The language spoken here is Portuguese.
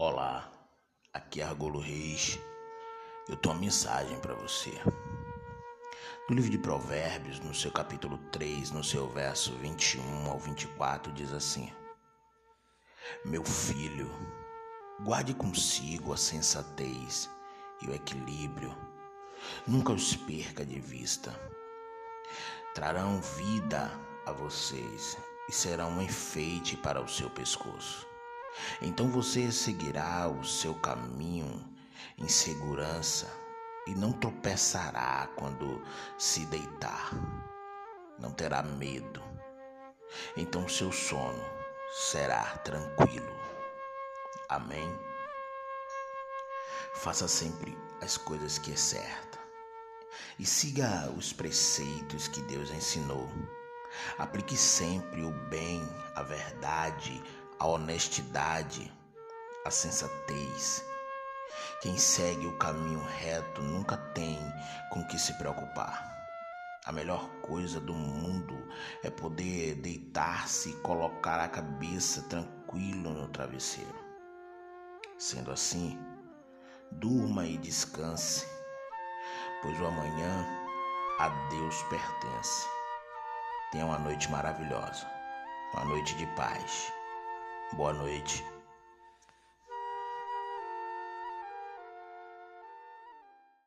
Olá, aqui é Argolo Reis. Eu tenho uma mensagem para você. No livro de Provérbios, no seu capítulo 3, no seu verso 21 ao 24, diz assim: Meu filho, guarde consigo a sensatez e o equilíbrio, nunca os perca de vista. Trarão vida a vocês e serão um enfeite para o seu pescoço. Então você seguirá o seu caminho em segurança e não tropeçará quando se deitar. Não terá medo. Então seu sono será tranquilo. Amém. Faça sempre as coisas que é certa e siga os preceitos que Deus ensinou. Aplique sempre o bem, a verdade, a honestidade, a sensatez. Quem segue o caminho reto nunca tem com que se preocupar. A melhor coisa do mundo é poder deitar-se e colocar a cabeça tranquilo no travesseiro. Sendo assim, durma e descanse, pois o amanhã a Deus pertence. Tenha uma noite maravilhosa, uma noite de paz. Boa noite.